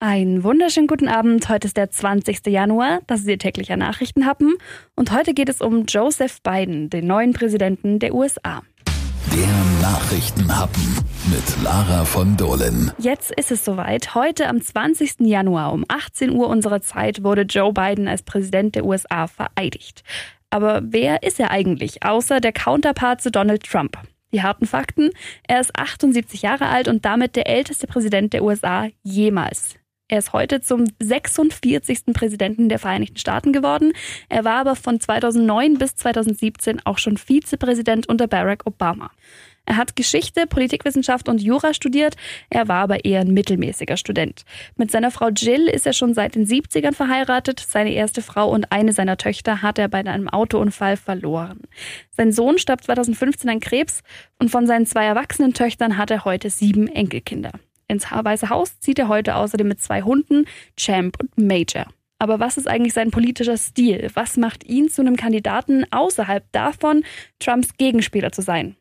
Einen wunderschönen guten Abend. Heute ist der 20. Januar, das ist Ihr täglicher Nachrichtenhappen. Und heute geht es um Joseph Biden, den neuen Präsidenten der USA. Der Nachrichtenhappen mit Lara von Dohlen. Jetzt ist es soweit. Heute am 20. Januar um 18 Uhr unserer Zeit wurde Joe Biden als Präsident der USA vereidigt. Aber wer ist er eigentlich, außer der Counterpart zu Donald Trump? Die harten Fakten, er ist 78 Jahre alt und damit der älteste Präsident der USA jemals. Er ist heute zum 46. Präsidenten der Vereinigten Staaten geworden. Er war aber von 2009 bis 2017 auch schon Vizepräsident unter Barack Obama. Er hat Geschichte, Politikwissenschaft und Jura studiert. Er war aber eher ein mittelmäßiger Student. Mit seiner Frau Jill ist er schon seit den 70ern verheiratet. Seine erste Frau und eine seiner Töchter hat er bei einem Autounfall verloren. Sein Sohn starb 2015 an Krebs und von seinen zwei erwachsenen Töchtern hat er heute sieben Enkelkinder. Ins Weiße Haus zieht er heute außerdem mit zwei Hunden, Champ und Major. Aber was ist eigentlich sein politischer Stil? Was macht ihn zu einem Kandidaten außerhalb davon, Trumps Gegenspieler zu sein?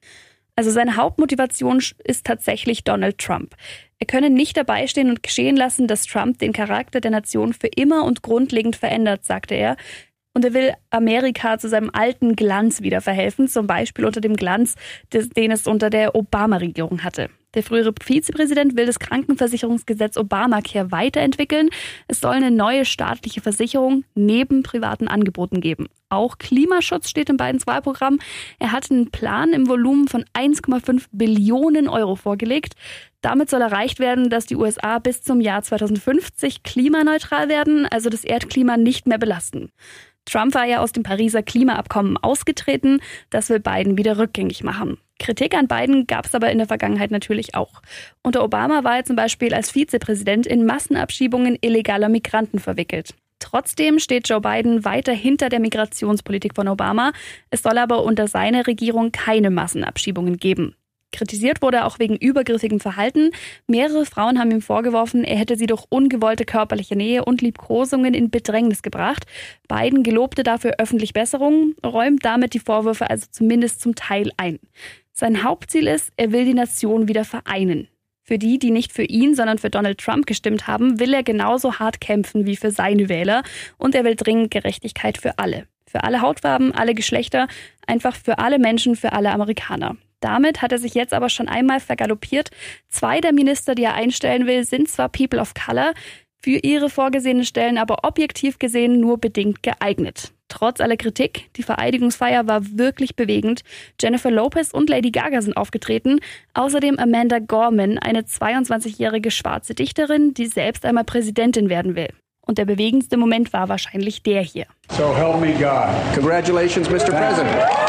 Also seine Hauptmotivation ist tatsächlich Donald Trump. Er könne nicht dabei stehen und geschehen lassen, dass Trump den Charakter der Nation für immer und grundlegend verändert, sagte er. Und er will Amerika zu seinem alten Glanz wieder verhelfen, zum Beispiel unter dem Glanz, den es unter der Obama-Regierung hatte. Der frühere Vizepräsident will das Krankenversicherungsgesetz Obamacare weiterentwickeln. Es soll eine neue staatliche Versicherung neben privaten Angeboten geben. Auch Klimaschutz steht in beiden Wahlprogramm. Er hat einen Plan im Volumen von 1,5 Billionen Euro vorgelegt. Damit soll erreicht werden, dass die USA bis zum Jahr 2050 klimaneutral werden, also das Erdklima nicht mehr belasten. Trump war ja aus dem Pariser Klimaabkommen ausgetreten. Das will Biden wieder rückgängig machen. Kritik an Biden gab es aber in der Vergangenheit natürlich auch. Unter Obama war er zum Beispiel als Vizepräsident in Massenabschiebungen illegaler Migranten verwickelt. Trotzdem steht Joe Biden weiter hinter der Migrationspolitik von Obama. Es soll aber unter seiner Regierung keine Massenabschiebungen geben. Kritisiert wurde er auch wegen übergriffigem Verhalten. Mehrere Frauen haben ihm vorgeworfen, er hätte sie durch ungewollte körperliche Nähe und Liebkosungen in Bedrängnis gebracht. Biden gelobte dafür öffentlich Besserungen, räumt damit die Vorwürfe also zumindest zum Teil ein. Sein Hauptziel ist, er will die Nation wieder vereinen. Für die, die nicht für ihn, sondern für Donald Trump gestimmt haben, will er genauso hart kämpfen wie für seine Wähler und er will dringend Gerechtigkeit für alle. Für alle Hautfarben, alle Geschlechter, einfach für alle Menschen, für alle Amerikaner. Damit hat er sich jetzt aber schon einmal vergaloppiert. Zwei der Minister, die er einstellen will, sind zwar People of Color, für ihre vorgesehenen Stellen aber objektiv gesehen nur bedingt geeignet. Trotz aller Kritik, die Vereidigungsfeier war wirklich bewegend. Jennifer Lopez und Lady Gaga sind aufgetreten. Außerdem Amanda Gorman, eine 22-jährige schwarze Dichterin, die selbst einmal Präsidentin werden will. Und der bewegendste Moment war wahrscheinlich der hier. So help me God. Congratulations, Mr. President.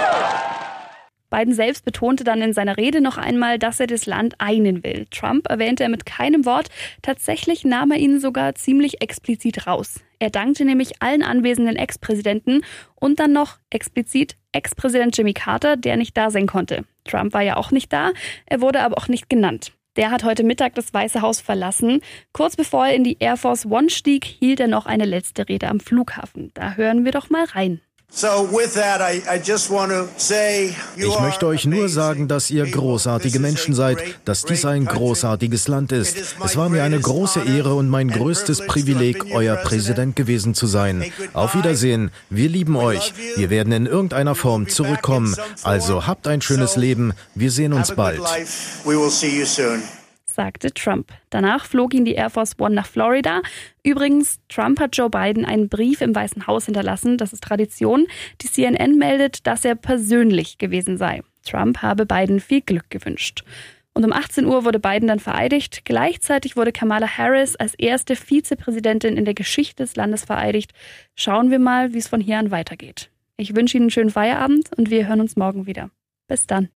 Biden selbst betonte dann in seiner Rede noch einmal, dass er das Land einen will. Trump erwähnte er mit keinem Wort. Tatsächlich nahm er ihn sogar ziemlich explizit raus. Er dankte nämlich allen anwesenden Ex-Präsidenten und dann noch explizit Ex-Präsident Jimmy Carter, der nicht da sein konnte. Trump war ja auch nicht da, er wurde aber auch nicht genannt. Der hat heute Mittag das Weiße Haus verlassen. Kurz bevor er in die Air Force One stieg, hielt er noch eine letzte Rede am Flughafen. Da hören wir doch mal rein. Ich möchte euch nur sagen, dass ihr großartige Menschen seid, dass dies ein großartiges Land ist. Es war mir eine große Ehre und mein größtes Privileg, euer Präsident gewesen zu sein. Auf Wiedersehen. Wir lieben euch. Wir werden in irgendeiner Form zurückkommen. Also habt ein schönes Leben. Wir sehen uns bald sagte Trump. Danach flog ihn die Air Force One nach Florida. Übrigens, Trump hat Joe Biden einen Brief im Weißen Haus hinterlassen. Das ist Tradition. Die CNN meldet, dass er persönlich gewesen sei. Trump habe Biden viel Glück gewünscht. Und um 18 Uhr wurde Biden dann vereidigt. Gleichzeitig wurde Kamala Harris als erste Vizepräsidentin in der Geschichte des Landes vereidigt. Schauen wir mal, wie es von hier an weitergeht. Ich wünsche Ihnen einen schönen Feierabend und wir hören uns morgen wieder. Bis dann.